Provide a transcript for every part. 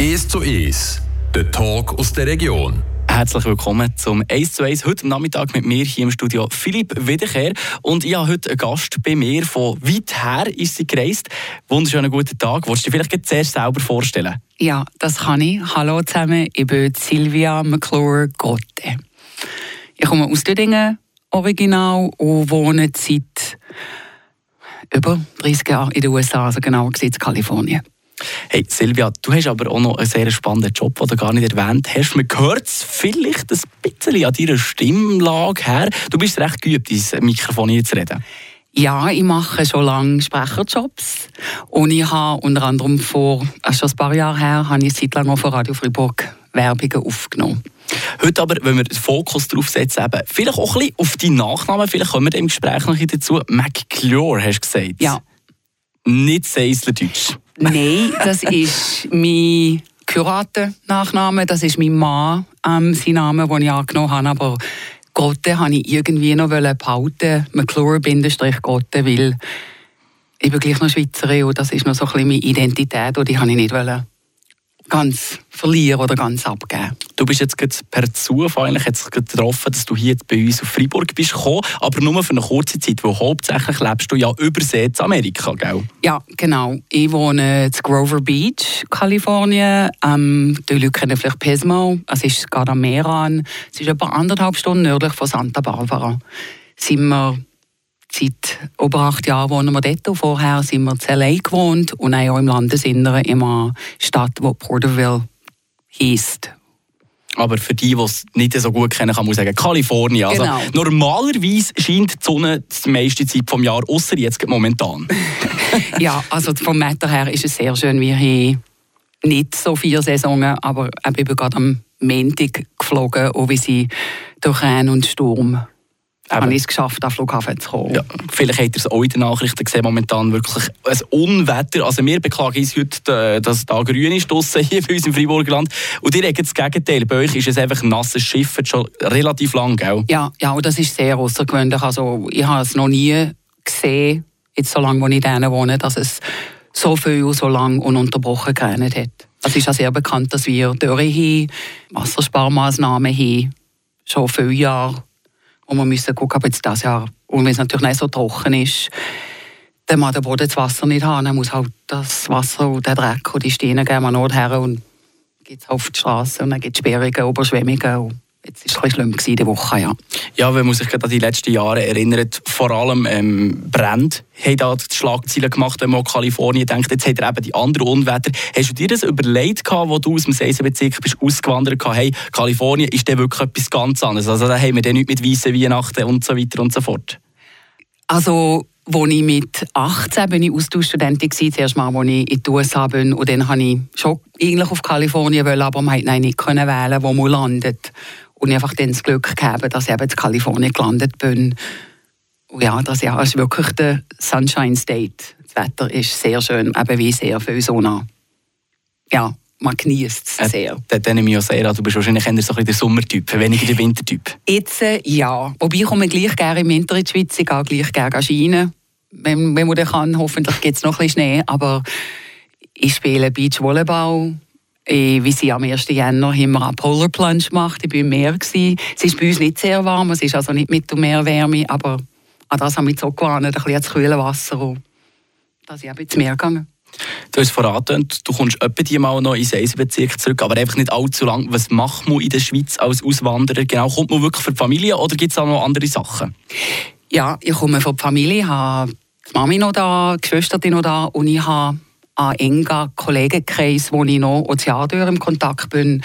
1 zu 1, der Talk aus der Region. Herzlich willkommen zum 1 zu 1. Heute Nachmittag mit mir hier im Studio Philipp Wiederkehr. Und ich habe heute einen Gast bei mir. Von weit her ist sie gereist. Wunderschönen guten Tag. Wolltest du dich vielleicht zuerst selber vorstellen? Ja, das kann ich. Hallo zusammen, ich bin Silvia McClure-Gotte. Ich komme aus Dödingen, original, und wohne seit über 30 Jahren in den USA, also genau gesagt in Kalifornien. Hey Silvia, du hast aber auch noch einen sehr spannenden Job, den du gar nicht erwähnt hast. Man hört es vielleicht ein bisschen an deiner Stimmlage her. Du bist recht geübt, ins Mikrofon hier zu reden. Ja, ich mache schon lange Sprecherjobs und ich habe unter anderem vor, also schon ein paar Jahre her, habe ich seit langem für Radio Fribourg Werbungen aufgenommen. Heute aber, wenn wir den Fokus darauf setzen, eben, vielleicht auch ein bisschen auf deinen Nachnamen, vielleicht kommen wir im Gespräch noch dazu. McClure hast du gesagt. Ja. Nicht Seisler-Deutsch. Nein, das ist mein Kurator-Nachname, das ist mein Mann, ähm, sein Name, den ich angenommen habe, aber Gotte habe ich irgendwie noch behalten, McClure-Gotte, weil ich bin gleich noch Schweizerin und das ist noch so ein bisschen meine Identität und die habe ich nicht wollen ganz verlieren oder ganz abgeben. Du bist jetzt per Zufall eigentlich jetzt getroffen, dass du hier bei uns auf Freiburg bist gekommen, aber nur für eine kurze Zeit, weil hauptsächlich lebst du ja übersee in Amerika, gell? Ja, genau. Ich wohne in Grover Beach, Kalifornien. Ähm, die Leute kennen vielleicht Pismo. Es ist gerade am Meer an. Es ist etwa anderthalb Stunden nördlich von Santa Barbara. Sind wir Seit über acht Jahren wohnen wir dort. Vorher sind wir in L.A. gewohnt und auch im Landesinneren in einer Stadt, die Porterville heisst. Aber für die, die es nicht so gut kennen, kann man sagen, Kalifornien. Also genau. Normalerweise scheint die Sonne die meiste Zeit des Jahres, außer jetzt momentan. ja, also vom Wetter her ist es sehr schön. Wir haben nicht so vier Saisonen, aber ich bin gerade am Montag geflogen, und wir sind durch Regen und Sturm habe ich es geschafft, den Flughafen zu kommen. Ja, vielleicht habt ihr es auch in den Nachrichten gesehen, momentan wirklich ein Unwetter. Also wir beklagen uns heute, dass es da grün ist hier bei uns im Freiburger Land. Und ihr habt das Gegenteil. Bei euch ist es einfach ein nasses Schiff, schon relativ lang, gell? Ja, ja und das ist sehr außergewöhnlich. Also ich habe es noch nie gesehen, jetzt so lange, wo ich in wohne, dass es so viel so lange ununterbrochen geregnet hat. Es ist ja sehr bekannt, dass wir Dürre haben, Wassersparmaßnahmen haben, schon viele Jahre und wir müssen gucken, ob jetzt das Jahr, und wenn es natürlich nicht so trocken ist, dann muss der Boden das Wasser nicht haben. Dann muss halt das Wasser und der Dreck und die Steine gehen wir her und geht es auf die Straße und dann gibt es Sperrungen, Überschwemmungen. Jetzt war es ein schlimm in der Woche, ja. Ja, wenn man sich gerade an die letzten Jahre erinnert, vor allem ähm, Brände haben da die Schlagzeilen gemacht, wenn man an Kalifornien denkt. Jetzt hat er eben die anderen Unwetter. Hast du dir das überlegt, als du aus dem Seisenbezirk bist ausgewandert bist, hey, Kalifornien ist dann wirklich etwas ganz anderes? Also da haben wir dann nicht mit weißen Weihnachten und so weiter und so fort. Also als ich mit 18 bin ich Austauschstudentin war, zuerst mal, als ich in die USA bin. Und dann wollte ich schon eigentlich auf Kalifornien, wollen, aber man konnte nicht wählen, wo man landet. Und ich einfach dann das Glück gehabt, dass ich eben in Kalifornien gelandet bin. Und ja, das Jahr ist wirklich der Sunshine State. Das Wetter ist sehr schön, eben wie sehr viel Sonne. Ja, man genießt es äh, sehr. Äh, dann nehme ich auch sehr an, du bist wahrscheinlich eher so ein der Sommertyp, weniger der Wintertyp. Jetzt äh, ja, wobei ich komme gleich gerne im Winter in die Schweiz, ich gehe gleich gerne Schienen, wenn, wenn man kann. Hoffentlich gibt es noch ein bisschen Schnee, aber ich spiele Beachvolleyball, wie sie am 1. Januar haben wir eine Polar Plunge gemacht. Ich war im Meer. Es ist bei uns nicht sehr warm, es ist also nicht Mittelmeerwärme, aber an das haben wir so gewarnt, ein bisschen ins kühle Wasser. Und dass ich ins Meer gegangen Du hast vorhin du kommst etwa mal noch in den Bezirk zurück, aber einfach nicht allzu lang. Was macht man in der Schweiz als Auswanderer? Genau, kommt man wirklich für die Familie oder gibt es auch noch andere Sachen? Ja, ich komme für die Familie, habe die Mami noch da, die Geschwister noch da und ich habe einen engen Kollegenkreis, wo ich noch Ozeandür im Kontakt bin.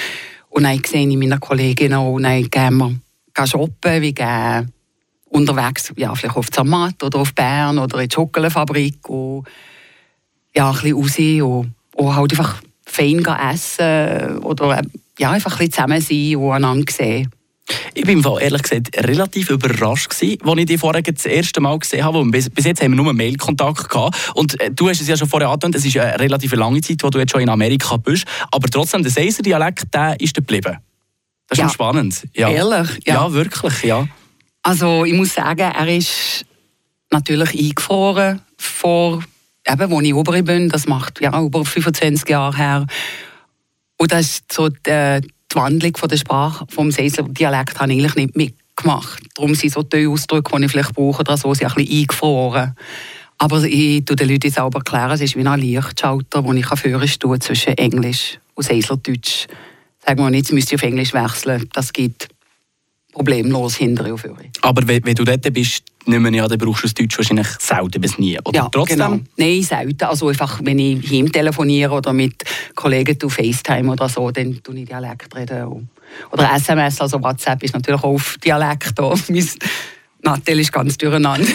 Und dann sehe ich meine Kolleginnen und dann gehen wir shoppen, wir gehen unterwegs, ja, vielleicht auf Zermatt oder auf Bern oder in die Schokoladefabrik und ja, ein bisschen raus und, und halt einfach fein essen oder ja, einfach ein bisschen zusammen sein und einander sehen. Ich bin ehrlich gesagt relativ überrascht gewesen, als ich dich vorher das erste Mal gesehen habe. Bis, bis jetzt haben wir nur Mailkontakt gehabt. Und äh, du hast es ja schon vorher angedeutet, es ist eine relativ lange Zeit, wo du jetzt schon in Amerika bist. Aber trotzdem, der Seiser-Dialekt, der ist geblieben. Das ist ja. schon spannend. Ja. Ehrlich? Ja. ja, wirklich, ja. Also ich muss sagen, er ist natürlich eingefroren vor, eben, wo ich oben bin. Das macht ja über 25 Jahre her. Und das ist so die, die Wandlung von der Sprache vom Seisler Dialekt habe ich eigentlich nicht mitgemacht. Darum sind so die Ausdrücke, die ich vielleicht brauche, oder so, sind ein bisschen eingefroren. Aber ich tue den Leuten selber erklären, es ist wie ein Lichtschalter, den ich führen zwischen Englisch und Seislerdeutsch. Sagen wir nicht, jetzt müsst ihr auf Englisch wechseln. Das geht problemlos hinterher auf Aber wenn, wenn, du dort bist, nicht mehr, ja, dann brauchst du das Deutsch wahrscheinlich selten bis nie. Oder ja, trotzdem? Genau. Nein, selten. Also einfach, wenn ich hier telefoniere oder mit Kollegen auf FaceTime oder so, dann tue ich Dialekt reden. Oder SMS, also WhatsApp ist natürlich auch auf Dialekt. Nattel ist ganz durcheinander.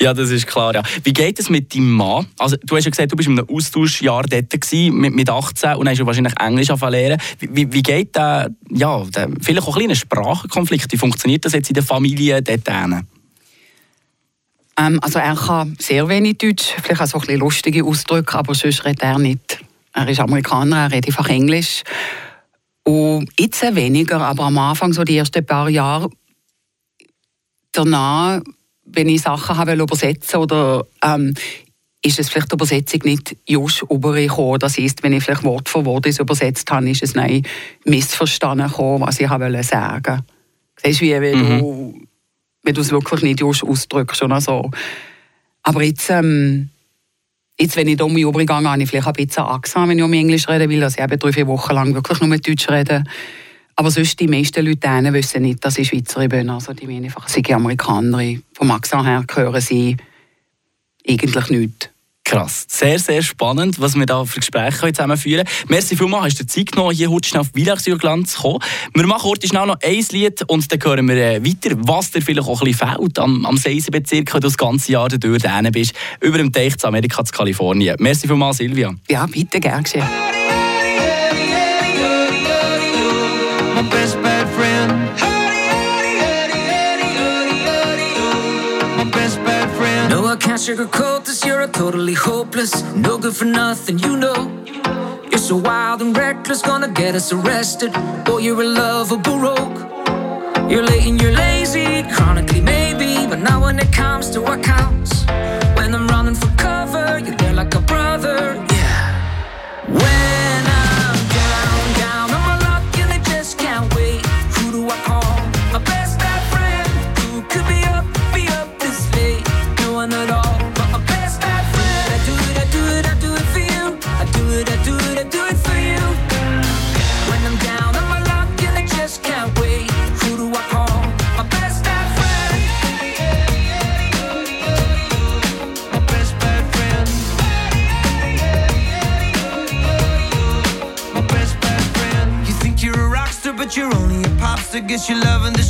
ja, das ist klar. Ja. Wie geht es mit deinem Mann? Also, du hast ja gesagt, du bist in einem Austauschjahr dort gewesen, mit, mit 18 und hast ja wahrscheinlich Englisch lernen. Wie, wie geht der, ja, der, vielleicht auch ein kleiner Sprachenkonflikt? Wie funktioniert das jetzt in der Familie dort? Ähm, also er kann sehr wenig Deutsch, vielleicht auch so ein bisschen lustige Ausdrücke, aber sonst redet er nicht. Er ist Amerikaner, er redet einfach Englisch. Und jetzt weniger, aber am Anfang, so die ersten paar Jahre, danach, wenn ich Sachen habe übersetzen oder ähm, ist es vielleicht die Übersetzung nicht just übergekommen. Das heisst, wenn ich vielleicht Wort für Wort übersetzt habe, ist es nein missverstanden gekommen, was ich wollte sagen. Siehst du, wie wenn mhm. du wenn du es wirklich nicht just ausdrückst oder so. Aber jetzt, ähm, jetzt wenn ich um mich übergehe, habe ich vielleicht ein bisschen Angst, wenn ich um Englisch rede, weil ich eben drei, vier Wochen lang wirklich nur mit Deutsch rede. Aber sonst, die meisten Leute wissen nicht, dass ich Schweizerin bin. Also die meinen einfach, sie sind Amerikanerin. Vom Akzent her hören sie eigentlich nichts. Krass. Sehr, sehr spannend, was wir da für Gespräche zusammen führen können. Merci vielmals, hast du dir Zeit genommen, hier heute schnell auf Villachsjurgland zu kommen. Wir machen heute schnell noch ein Lied und dann hören wir äh, weiter, was dir vielleicht auch ein bisschen fehlt am, am Seisenbezirk, wenn du das ganze Jahr durch bist, über dem Teich zu Amerika, zu Kalifornien. Merci vielmals, Silvia. Ja, bitte, gern geschehen. Sugarcoat this, you're a totally hopeless. No good for nothing, you know. You're so wild and reckless, gonna get us arrested. Boy, you're a lovable rogue. You're late and you're lazy, chronically maybe. But not when it comes to what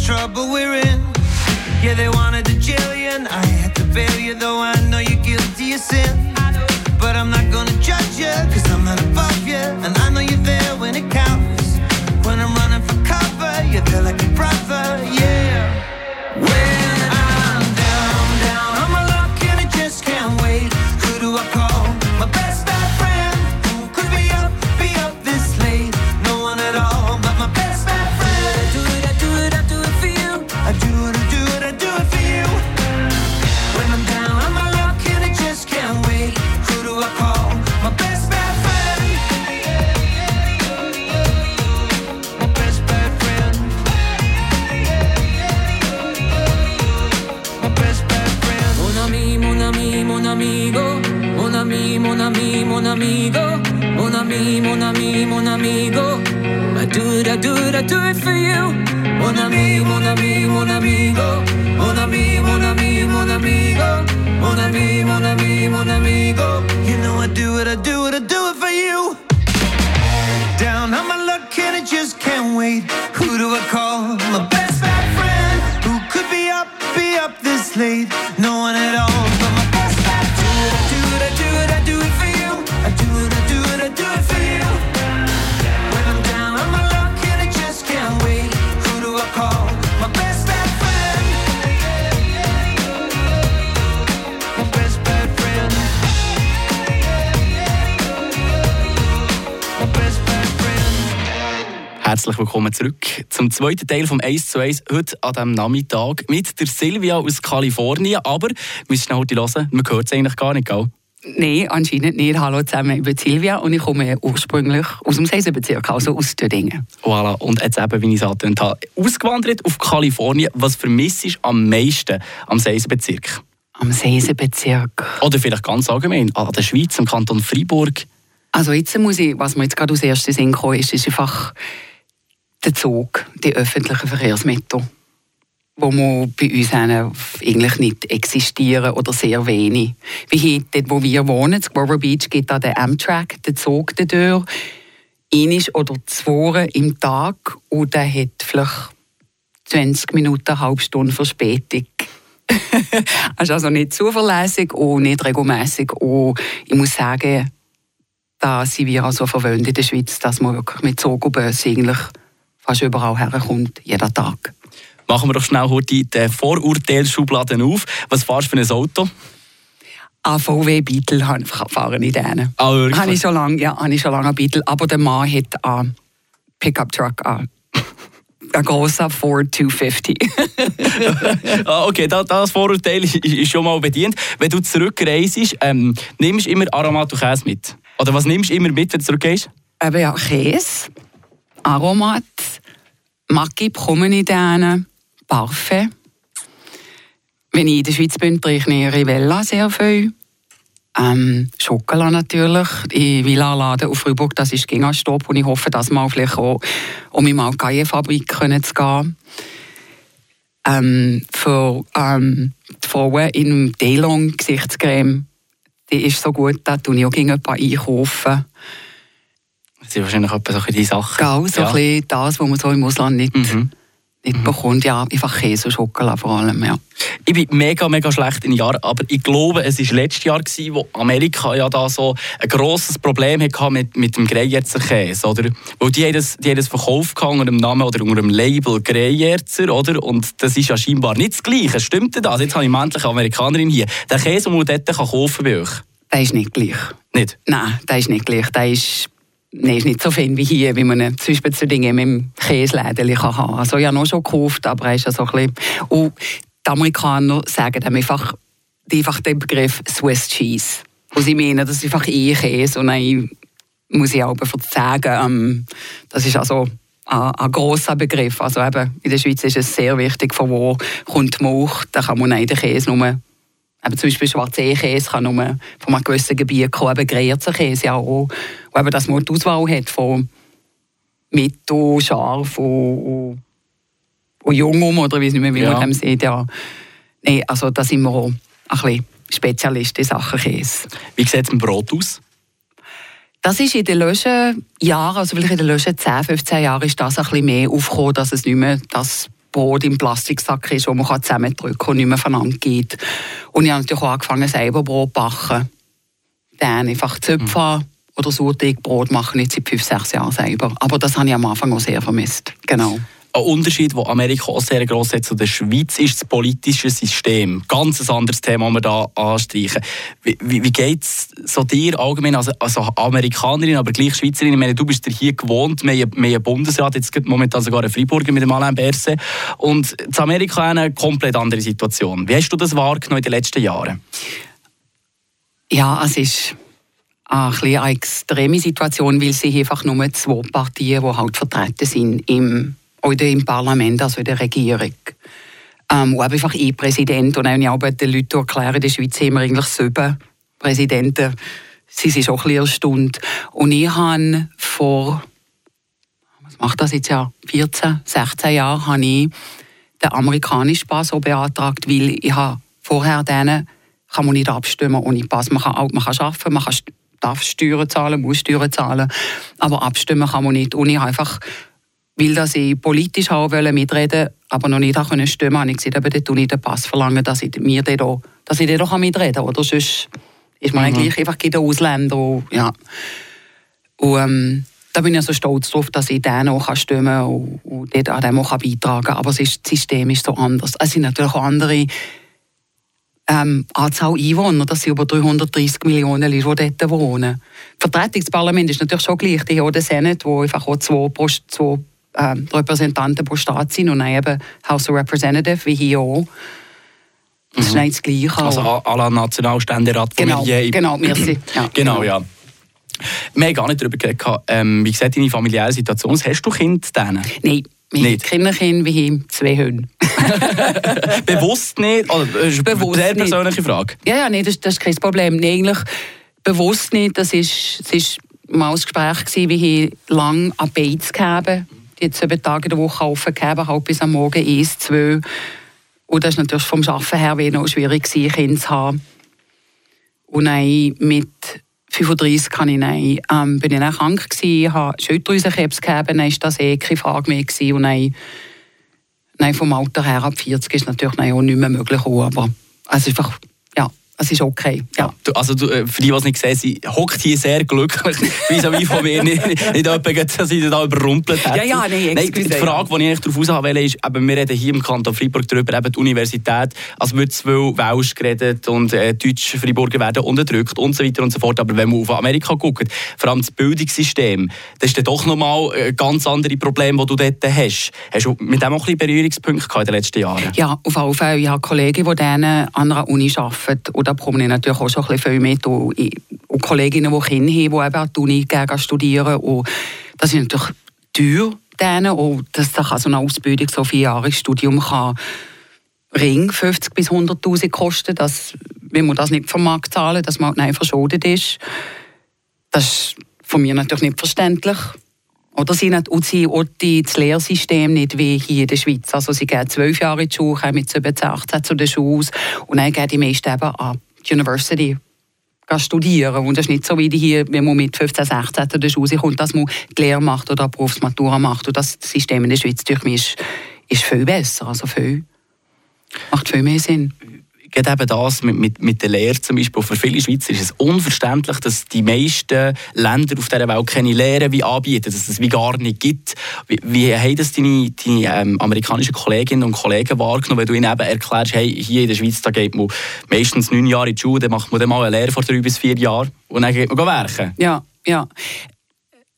trouble ami, mon ami, mon amigo, mon ami, mon ami, mon amigo. You know I do I do I do it for you. Down on my luck and I just can't wait. Who do I call? My best friend. Who could be up, be up this late? No Herzlich willkommen zurück zum zweiten Teil vom 1 zu 1 heute an diesem Nachmittag mit der Silvia aus Kalifornien. Aber, wir müssen schnell heute hören, man hört es eigentlich gar nicht, gell? Nein, anscheinend nicht. Hallo zusammen, ich bin Silvia und ich komme ursprünglich aus dem Seisenbezirk, also aus Dödingen. Voilà. Und jetzt eben, wie ich es angetönt habe, ausgewandert auf Kalifornien. Was vermisst du am meisten am Seisenbezirk? Am Seisenbezirk? Oder vielleicht ganz allgemein, an der Schweiz, im Kanton Freiburg? Also jetzt muss ich, was mir jetzt gerade als erstes Sinn kam, ist, ist einfach der Zug, die öffentlichen Verkehrsmittel wo man bei uns eigentlich nicht existieren oder sehr wenig. Wie hier, dort, wo wir wohnen, in Grover Beach, geht da der Amtrak, der Zug durch, einisch oder zwei im Tag und der hat vielleicht 20 Minuten, eine halbe Stunde Verspätung. ist also nicht zuverlässig und nicht regelmäßig. Und ich muss sagen, da sind wir also verwöhnt in der Schweiz, dass man wirklich mit Zug und Bus eigentlich fast überall herkommt, jeden Tag. Machen wir doch schnell heute die Vorurteilsschubladen auf. Was fahrst du für ein Auto? Ein VW Beetle fahren ich denen. Ah, wirklich? Habe ich schon lange, ja, habe ich schon lange einen Beetle. Aber der Mann hat einen Pickup Truck an. Ein großer Ford 250. ah, okay, das, das Vorurteil ist, ist, schon mal bedient. Wenn du zurückreist, ähm, nimmst du immer Aromat und Käse mit? Oder was nimmst du immer mit, wenn du zurückgehst? Eben ja, Käse, Aromat, Maggi bekomme ich denen. Parfait. Wenn ich in der Schweiz bin, trinke ich Rivella sehr viel. Ähm, Schokolade natürlich. In Villa-Laden auf Freiburg, das ist Gingastopp und ich hoffe, dass mal vielleicht auch um in die Fabrik zu gehen. Ähm, für ähm, die Frauen in Delong Gesichtscreme, die ist so gut, da tue ich auch gegen einkaufen. Das sind wahrscheinlich etwa so die Sachen. Genau, so ja. ein bisschen das, was man so im Ausland nicht... Mhm nicht mhm. bekommt. Ja, einfach Käse und Schokolade vor allem, ja. Ich bin mega, mega schlecht in Jahren, aber ich glaube, es war letztes Jahr, gewesen, wo Amerika ja da so ein grosses Problem hatte mit, mit dem Greyerzer Käse, oder? Weil die haben das, die haben das verkauft unter dem Namen oder unter dem Label Greyerzer, oder? Und das ist ja scheinbar nicht das Gleiche. Stimmt das? Jetzt habe ich endlich eine Amerikanerin hier. Der Käse, den man dort kaufen kann bei euch? Der ist nicht gleich. Nicht? Nein, der ist nicht gleich. Der ist Nein, ist nicht so fein wie hier, wie man zum Beispiel zu Dingen im Käseläden haben kann. Also ich habe noch schon gekauft, aber er ist ja so ein bisschen... Und die Amerikaner sagen einfach, einfach den Begriff Swiss Cheese. Und sie meinen, das ist einfach eh Käse. Und dann muss ich auch sagen, ähm, das ist also ein, ein grosser Begriff. Also eben, in der Schweiz ist es sehr wichtig, von wo kommt die Milch. Da kann man den Käse nur Eben zum Beispiel schwarzer Käse kann nur von einem gewissen Gebiet kommen, Grierzer Käse auch. Eben, dass man die Auswahl hat von mittel, scharf und, und, und jung oder wie es nicht mehr, wie ja. man dem sieht. Ja. Nee, also da sind wir auch ein bisschen Spezialist in Sachen Käse. Wie sieht es im Brot aus? Das ist in den letzten Jahren, also vielleicht in den letzten 10, 15 Jahren, ist das ein bisschen mehr aufgekommen, dass es nicht mehr das Brot im Plastiksack ist, wo man zusammendrücken kann und nicht mehr voneinander geht. Und ich habe natürlich auch angefangen, selber Brot zu backen. Dann einfach Zöpfe mhm. Oder Sauerteigbrot machen jetzt seit fünf, sechs Jahren selber. Aber das habe ich am Anfang auch sehr vermisst. Genau. Ein Unterschied, den Amerika auch sehr gross hat zu der Schweiz, ist das politische System. Ganz ein anderes Thema, das wir hier anstreichen. Wie, wie, wie geht es so dir allgemein als, als Amerikanerin, aber gleich Schweizerin? Ich meine, du bist hier gewohnt, wir haben einen Bundesrat, jetzt gibt momentan sogar einen Freiburger mit dem Alain Berset. Und in Amerika eine komplett andere Situation. Wie hast du das wahrgenommen in den letzten Jahren? Ja, es ist eine, eine extreme Situation, weil sie einfach nur zwei Partien, die halt vertreten sind im oder im Parlament, also in der Regierung. Ähm, wo einfach ein Präsident und auch den Leuten erklären, in der Schweiz haben wir eigentlich sieben Präsidenten. Sie sind auch ein bisschen erstaunt. Und ich habe vor, was macht das jetzt ja, 14, 16 Jahren, habe ich den amerikanischen Pass so beantragt, weil ich habe vorher denen kann man nicht abstimmen ohne Pass. Man kann, auch, man kann arbeiten, man kann, darf Steuern zahlen, muss Steuern zahlen, aber abstimmen kann man nicht. Und ich einfach weil dass ich politisch haben wollte, mitreden aber noch nicht können stimmen habe ich gesagt, eben, dort ich den Pass verlangen, dass ich mir den auch, dass ich den auch mitreden kann. Oder sonst ist man mhm. eigentlich einfach der Ausländer. Ja. und ähm, da bin ich so stolz darauf, dass ich den auch stimmen kann und, und dort an dem auch beitragen kann. Aber das System ist so anders. Es sind natürlich auch andere ähm, Anzahl Einwohner, das sind über 330 Millionen Leute, die dort wohnen. Das Vertretungsparlament ist natürlich schon gleich. Die haben den Senat, wo einfach auch zwei, zwei ähm, Repräsentanten pro Staat sind und eben House of Representatives, wie hier auch. Das ist nicht das Gleiche. Also à la Nationalständerat von genau, je- genau, merci. Ja, Genau, ja. Wir haben gar nicht darüber geredet. Ähm, wie sieht deine familiäre Situation? Hast du Kinder denen? Nein, wir haben Nicht? keine Kinder, wir haben zwei Hunde. Bewusst nicht? Oder, das ist eine Bewusst sehr nicht. persönliche Frage. Ja, ja, nee, das, das ist kein Problem. Nee, eigentlich bewusst nicht. Das ist, es ist mal ein Gespräch gewesen, wie ich lange an Bates gehabt Die sieben Tage in der Woche offen gehabt, halb bis am Morgen eins, zwei. Und das ist natürlich vom Arbeiten her noch schwierig Kinder zu haben. Und dann mit 35 kann ich dann, ähm, bin ich dann krank gewesen, habe Schilddrüsenkrebs gehabt, dann war das eh keine Frage mehr gewesen. Und dann, dann vom Alter her ab 40 ist natürlich auch nicht mehr möglich, aber ist einfach, ja, es ist okay. Ja. Du, also du, äh, für die, die es nicht sehen, sie hockt hier sehr glücklich, wie so wie von mir, nicht, nicht jemand, dass sie da überrumpelt hat. Ja, ja, nee, Nein, die ja. Frage, die ich darauf raus wollte, ist, eben, wir reden hier im Kanton Freiburg darüber, eben die Universität, als wird viel Welsch geredet und äh, Deutsche Freiburger werden unterdrückt und so weiter und so fort. Aber wenn man auf Amerika guckt, vor allem das Bildungssystem, das ist dann doch nochmal ein ganz andere Probleme, die du dort hast. Hast du mit dem auch ein bisschen Berührungspunkte in den letzten Jahren? Ja, auf alle Fälle. Ich habe Kollegen, die an einer Uni arbeiten. Da bekomme ich natürlich auch schon ein bisschen viel mit. Und, und Kolleginnen, die Kinder haben, die eben an die Uni gehen, studieren. Und das ist natürlich teuer. Denen. Und dass da so eine Ausbildung, so vier Jahre Studium, kann Ring 50 bis 100'000 kosten. Das, wenn man das nicht vom Markt zahlen, dass man halt nein verschuldet ist. Das ist von mir natürlich nicht verständlich. Oder sie auch die, das Lehrsystem nicht wie hier in der Schweiz. Also sie gehen zwölf Jahre in die Schule, kommen mit 17, 18 zu der Schule und dann gehen die meisten eben an die University studieren. Und das ist nicht so wie hier, wenn man mit 15, 16 zu der Schule kommt, dass man die Lehre macht oder eine Berufsmatura macht. Und das System in der Schweiz durch mich ist, ist viel besser. Also viel, macht viel mehr Sinn. Gerade eben das mit, mit, mit der Lehre zum Beispiel. Für viele Schweizer ist es unverständlich, dass die meisten Länder auf dieser Welt keine Lehre wie anbieten, dass es wie gar nicht gibt. Wie, wie haben das deine, deine ähm, amerikanischen Kolleginnen und Kollegen wahrgenommen, wenn du ihnen eben erklärst, hey, hier in der Schweiz da geht man meistens neun Jahre in die Schule, dann macht man dann mal eine Lehre vor drei bis vier Jahren und dann geht man werken. Ja, ja.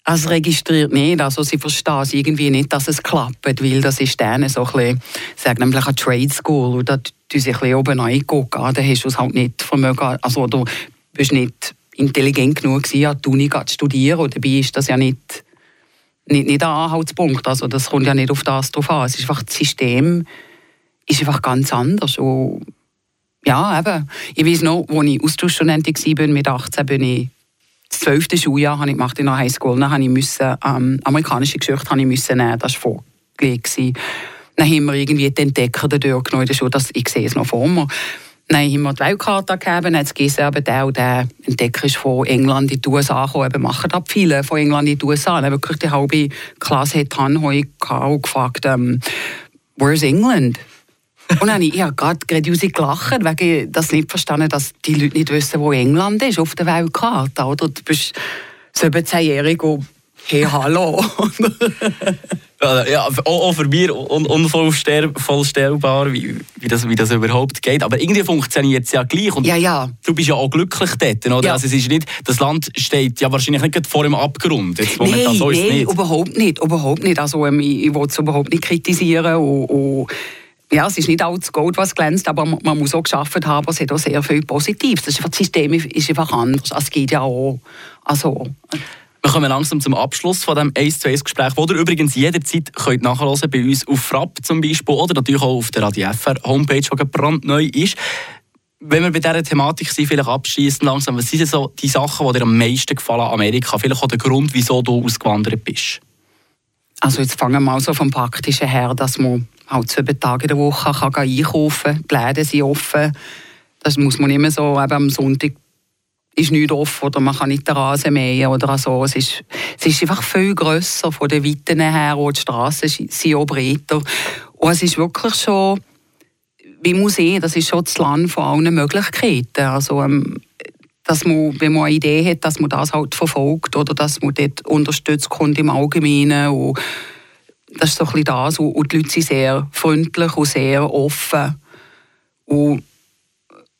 Also registriert nicht, also sie verstehen es irgendwie nicht, dass es klappt, weil das ist denen so ein bisschen, sagen nämlich eine Trade School, und da tun sie ein oben reingucken, ah, da hast du es halt nicht vermögen, also du bist nicht intelligent genug gewesen, an die Uni zu studieren, und dabei ist das ja nicht, nicht, nicht ein Anhaltspunkt, also das kommt ja nicht auf das drauf an, es ist einfach, das System ist einfach ganz anders. Und ja, eben, ich weiß noch, als ich Austauschstudentin war, mit 18, bin ich das zwölfte Schuljahr habe ich gemacht in der Highschool. Dann habe ich müssen, ähm, amerikanische Geschichte habe ich müssen nehmen. Das war vorgelegt. Dann haben wir irgendwie den Entdecker Tür genommen in der Schule. Das, ich sehe es noch vor mir. Dann haben wir die Weltkarte gegeben. Dann hat eben der und der Entdecker ist von England in die USA gekommen. Eben machen das viele von England in die USA. Dann wirklich die halbe Klasse hat Hanhoi und gefragt, ähm, where's England? Und dann habe ich, habe gerade geradeaus gelacht, weil ich das nicht verstanden dass die Leute nicht wissen, wo England ist auf der Weltkarte. Oder? Du bist 17-jährig und hey, hallo. Ja, auch, für mich un, unvorstellbar, wie, wie, das, wie das überhaupt geht. Aber irgendwie funktioniert es ja gleich. Und ja, ja. Du bist ja auch glücklich dort, oder? Ja. Also es ist nicht, das Land steht ja wahrscheinlich nicht gerade vor dem Abgrund. Jetzt momentan so nein, nicht. überhaupt nicht. Überhaupt nicht. Also, ähm, ich, ich will es überhaupt nicht kritisieren. Und, und, ja, es ist nicht alles Gold, was glänzt, aber man, muss auch geschafft haben, es hat auch sehr viel Positives. Das, System ist einfach anders. Es geht ja auch. Also, Wir kommen langsam zum Abschluss von diesem 1 zu 1 Gespräch, wo ihr übrigens jederzeit könnt nachhören bei uns auf Frapp zum Beispiel oder natürlich auch auf der Radio FR Homepage, die brandneu ist. Wenn wir bei dieser Thematik sind, vielleicht abschließend langsam, was sind so die Sachen, die dir am meisten gefallen an Amerika? Vielleicht auch der Grund, wieso du ausgewandert bist? Also jetzt fangen wir mal so vom Praktischen her, dass man halt sieben Tage in der Woche kann gehen einkaufen. Die Läden sind offen. Das muss man immer so, eben am Sonntag ist nichts offen oder man kann nicht den Rasen mähen oder so. Es ist, es ist einfach viel grösser von den Weiten her und die Straßen sind auch breiter. Und es ist wirklich schon, wie man sehen, das ist schon das Land von allen Möglichkeiten. Also, ähm, dass man, wenn man eine Idee hat, dass man das halt verfolgt oder dass man dort unterstützt kommt im Allgemeinen. Und das ist so ein bisschen das. Und die Leute sind sehr freundlich und sehr offen. Und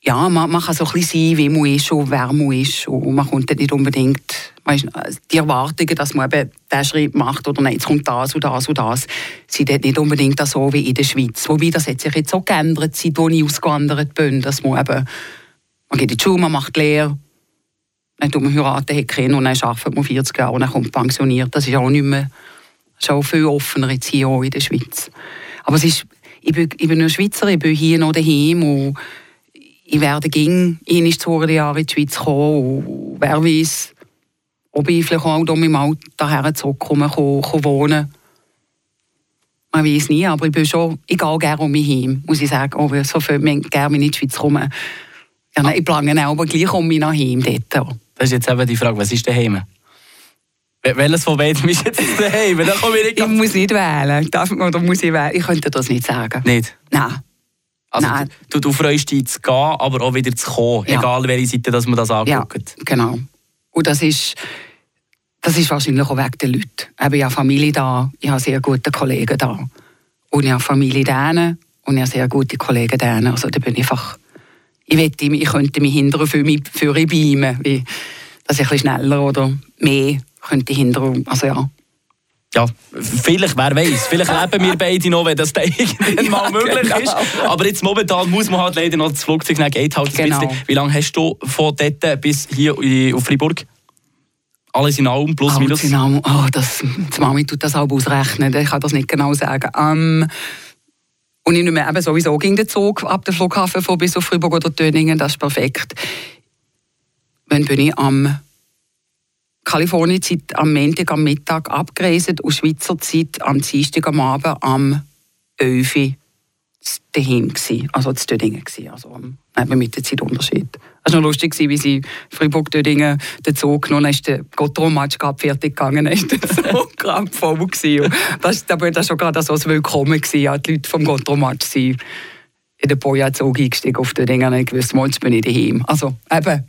ja, man, man kann so ein bisschen sein, wie man ist und wer man ist. Und man kommt nicht unbedingt, weißt, die Erwartungen, dass man eben diesen Schritt macht oder nein, jetzt kommt das und das und das, sind nicht unbedingt so wie in der Schweiz. Wobei, das hat sich jetzt auch geändert, seit ich ausgewandert bin, dass man eben, man geht in die Schule, man macht Lehre, dann tut man heiraten, hat Kinder und dann arbeitet man 40 Jahre und dann kommt pensioniert. Das ist auch nicht mehr, schon viel offener jetzt hier auch in der Schweiz. Aber es ist, ich bin, ich bin nur Schweizer, ich bin hier noch daheim und ich werde ging in zwei Jahre in die Schweiz kommen und wer weiß, ob ich vielleicht auch mit dem Alter her zurückkomme, kann, wohnen. Man weiß nie, aber ich bin schon, ich gehe gerne um mich heim, muss ich sagen, aber so viel gerne in die Schweiz kommen. Ja, ich plane aber gleich um mich nach dort. Das ist jetzt eben die Frage, was ist daheim? Welches von beiden ist jetzt daheim? Komme ich, nicht ich muss nicht wählen. Darf, oder muss ich wählen? Ich könnte das nicht sagen. Nicht? Nein. Also Nein. Du, du freust dich zu gehen, aber auch wieder zu kommen, Ja. egal welche Seite dass man das anguckt. Ja, genau. Und das ist, das ist wahrscheinlich auch wegen den Leuten. Ich habe ja Familie da, ich habe sehr gute Kollegen da. Und ich habe Familie da und ich habe sehr gute Kollegen da. Also da bin ich einfach, ich wette, ich könnte mich hinterher für mich für ich beamen, wie, dass ich ein bisschen schneller oder mehr könnte hinterher, also ja. Ja, vielleicht, wer weiß, vielleicht leben wir beide noch, wenn das dann irgendwann mal möglich genau. ist. Aber jetzt momentan muss man halt leider noch das Flugzeug nehmen, halt Genau. bisschen. Wie lange hast du von dort bis hier in- auf Freiburg? Alles in allem, plus Oh, minus? Genau, oh, das, die Mami tut das auch ausrechnen, ich kann das nicht genau sagen. Ähm, und ich nehme eben sowieso ging der Zug ab dem Flughafen von bis auf Freiburg oder Töningen, das ist perfekt. Wann bin ich am Kalifornien-Zeit am Montag am Mittag abgereist und Schweizer Zeit am Dienstag am Abend am 11 Uhr daheim gsi, also zu Dödingen gsi, also eben mit dem Zeitunterschied. Es war lustig, gewesen, wie sie Freiburg-Dödingen den Zug genommen haben, der Gotteron-Match gerade fertig gegangen ist, der Zug gerade voll gewesen. Das, da war das schon gerade so ein Willkommen gewesen, die Leute vom Gotteron-Match sind in den Boja-Zug eingestiegen auf Dödingen und ich wusste, jetzt bin ich daheim. Also eben,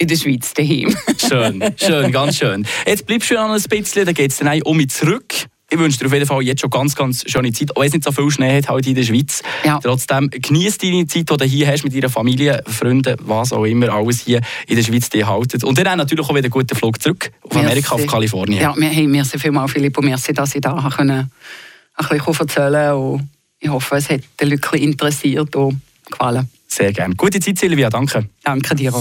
in der Schweiz daheim. Schön, schön, ganz schön. Jetzt bleibst du noch ein bisschen, dann geht es dann auch um mich zurück. Ich wünsche dir auf jeden Fall jetzt schon ganz, ganz schöne Zeit. Auch wenn es nicht so viel Schnee hat, halt in der Schweiz. Ja. Trotzdem, genieß deine Zeit, die du hier hast mit deiner Familie, Freunden, was auch immer, alles hier in der Schweiz die haltet. Und dann natürlich auch wieder einen guten Flug zurück auf Amerika, Merci. auf Kalifornien. Ja, wir, hey, merci vielmals, Philipp, und merci, dass ich da können, ein bisschen erzählen konnte. Und ich hoffe, es hat den Leuten interessiert und gefallen. Sehr gerne. Gute Zeit, Silvia, danke. Danke dir auch.